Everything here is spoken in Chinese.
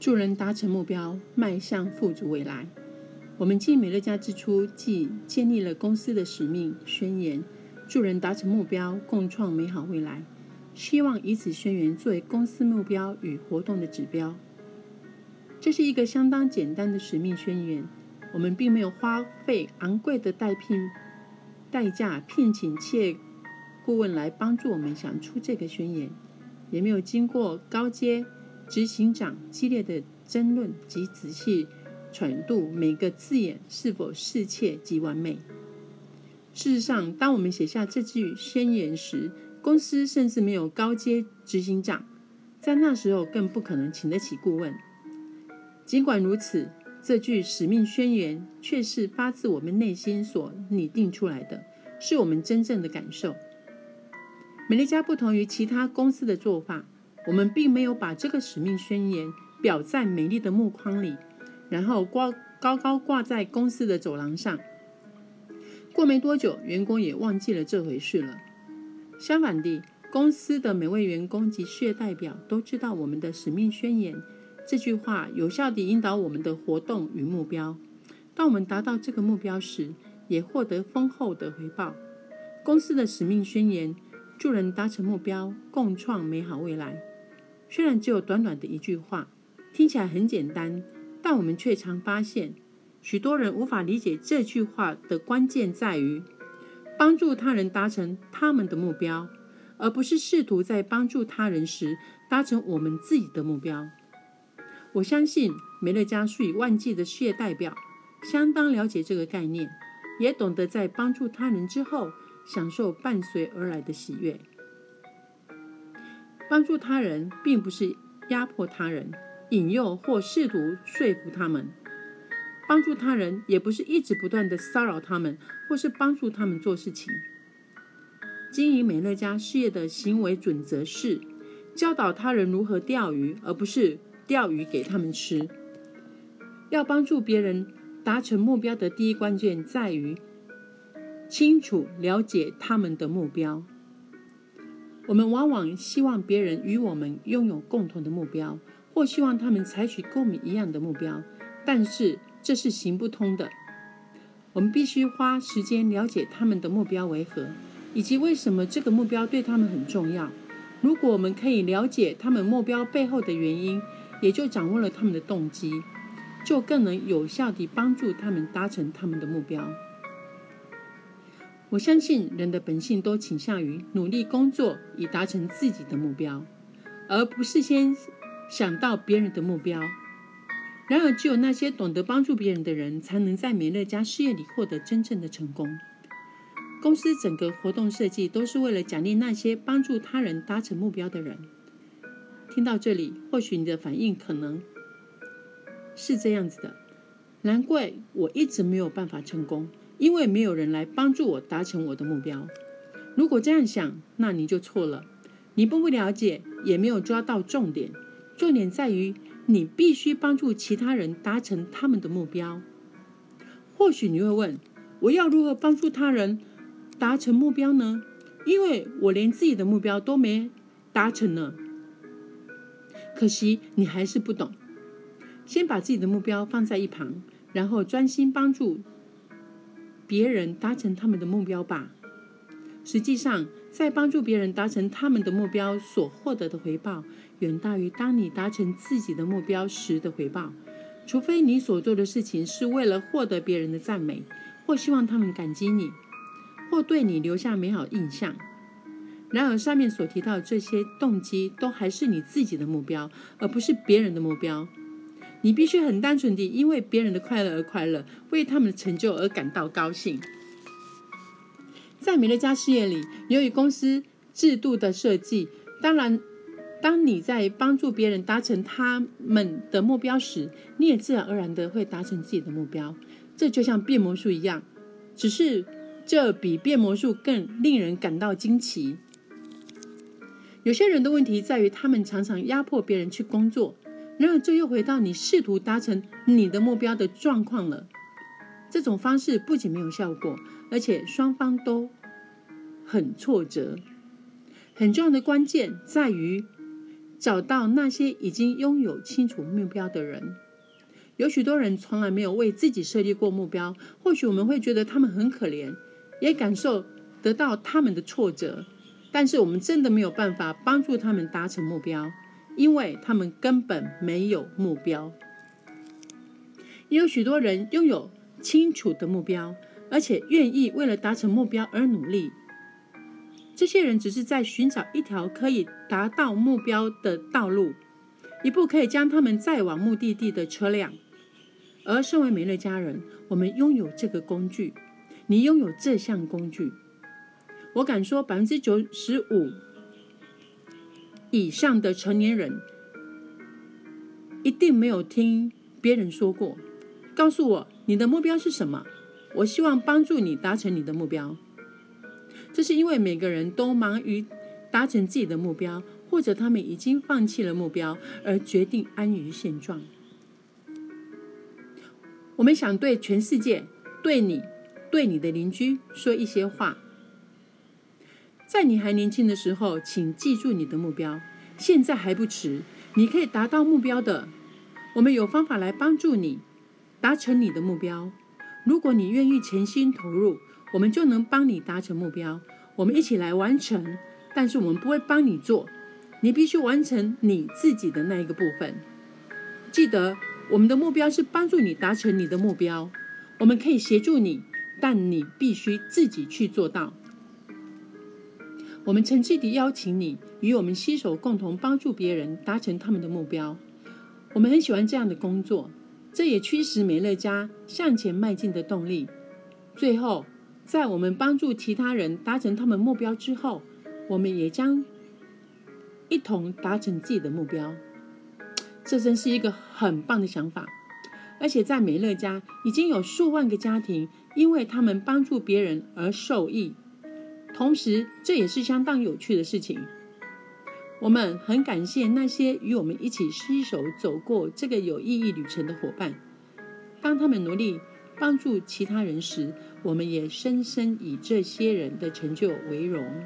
助人达成目标，迈向富足未来。我们继美乐家之初，即建立了公司的使命宣言，助人达成目标，共创美好未来。希望以此宣言作为公司目标与活动的指标。这是一个相当简单的使命宣言。我们并没有花费昂贵的代聘代价聘请企业顾问来帮助我们想出这个宣言，也没有经过高阶执行长激烈的争论及仔细揣度每个字眼是否适切及完美。事实上，当我们写下这句宣言时，公司甚至没有高阶执行长，在那时候更不可能请得起顾问。尽管如此，这句使命宣言却是发自我们内心所拟定出来的，是我们真正的感受。美利家不同于其他公司的做法，我们并没有把这个使命宣言裱在美丽的木框里，然后挂高高挂在公司的走廊上。过没多久，员工也忘记了这回事了。相反地，公司的每位员工及事业代表都知道我们的使命宣言。这句话有效地引导我们的活动与目标。当我们达到这个目标时，也获得丰厚的回报。公司的使命宣言：助人达成目标，共创美好未来。虽然只有短短的一句话，听起来很简单，但我们却常发现，许多人无法理解这句话的关键在于。帮助他人达成他们的目标，而不是试图在帮助他人时达成我们自己的目标。我相信美乐家数以万计的事业代表相当了解这个概念，也懂得在帮助他人之后享受伴随而来的喜悦。帮助他人并不是压迫他人、引诱或试图说服他们。帮助他人也不是一直不断的骚扰他们，或是帮助他们做事情。经营美乐家事业的行为准则是教导他人如何钓鱼，而不是钓鱼给他们吃。要帮助别人达成目标的第一关键在于清楚了解他们的目标。我们往往希望别人与我们拥有共同的目标，或希望他们采取跟我们一样的目标，但是。这是行不通的。我们必须花时间了解他们的目标为何，以及为什么这个目标对他们很重要。如果我们可以了解他们目标背后的原因，也就掌握了他们的动机，就更能有效地帮助他们达成他们的目标。我相信人的本性都倾向于努力工作以达成自己的目标，而不是先想到别人的目标。然而，只有那些懂得帮助别人的人，才能在美乐家事业里获得真正的成功。公司整个活动设计都是为了奖励那些帮助他人达成目标的人。听到这里，或许你的反应可能是这样子的：难怪我一直没有办法成功，因为没有人来帮助我达成我的目标。如果这样想，那你就错了。你不了解，也没有抓到重点。重点在于。你必须帮助其他人达成他们的目标。或许你会问：我要如何帮助他人达成目标呢？因为我连自己的目标都没达成呢。可惜你还是不懂。先把自己的目标放在一旁，然后专心帮助别人达成他们的目标吧。实际上，在帮助别人达成他们的目标所获得的回报。远大于当你达成自己的目标时的回报，除非你所做的事情是为了获得别人的赞美，或希望他们感激你，或对你留下美好印象。然而，上面所提到这些动机都还是你自己的目标，而不是别人的目标。你必须很单纯地因为别人的快乐而快乐，为他们的成就而感到高兴。在美乐家事业里，由于公司制度的设计，当然。当你在帮助别人达成他们的目标时，你也自然而然的会达成自己的目标。这就像变魔术一样，只是这比变魔术更令人感到惊奇。有些人的问题在于，他们常常压迫别人去工作，然而这又回到你试图达成你的目标的状况了。这种方式不仅没有效果，而且双方都很挫折。很重要的关键在于。找到那些已经拥有清楚目标的人。有许多人从来没有为自己设立过目标，或许我们会觉得他们很可怜，也感受得到他们的挫折。但是我们真的没有办法帮助他们达成目标，因为他们根本没有目标。也有许多人拥有清楚的目标，而且愿意为了达成目标而努力。这些人只是在寻找一条可以达到目标的道路，一部可以将他们载往目的地的车辆。而身为美乐家人，我们拥有这个工具。你拥有这项工具，我敢说，百分之九十五以上的成年人一定没有听别人说过。告诉我你的目标是什么？我希望帮助你达成你的目标。这是因为每个人都忙于达成自己的目标，或者他们已经放弃了目标，而决定安于现状。我们想对全世界、对你、对你的邻居说一些话。在你还年轻的时候，请记住你的目标。现在还不迟，你可以达到目标的。我们有方法来帮助你达成你的目标。如果你愿意全心投入，我们就能帮你达成目标。我们一起来完成，但是我们不会帮你做。你必须完成你自己的那一个部分。记得。我们的目标是帮助你达成你的目标，我们可以协助你，但你必须自己去做到。我们诚挚地邀请你与我们携手，共同帮助别人达成他们的目标。我们很喜欢这样的工作，这也驱使美乐家向前迈进的动力。最后，在我们帮助其他人达成他们目标之后，我们也将一同达成自己的目标。这真是一个很棒的想法，而且在美乐家已经有数万个家庭因为他们帮助别人而受益。同时，这也是相当有趣的事情。我们很感谢那些与我们一起携手走过这个有意义旅程的伙伴。当他们努力帮助其他人时，我们也深深以这些人的成就为荣。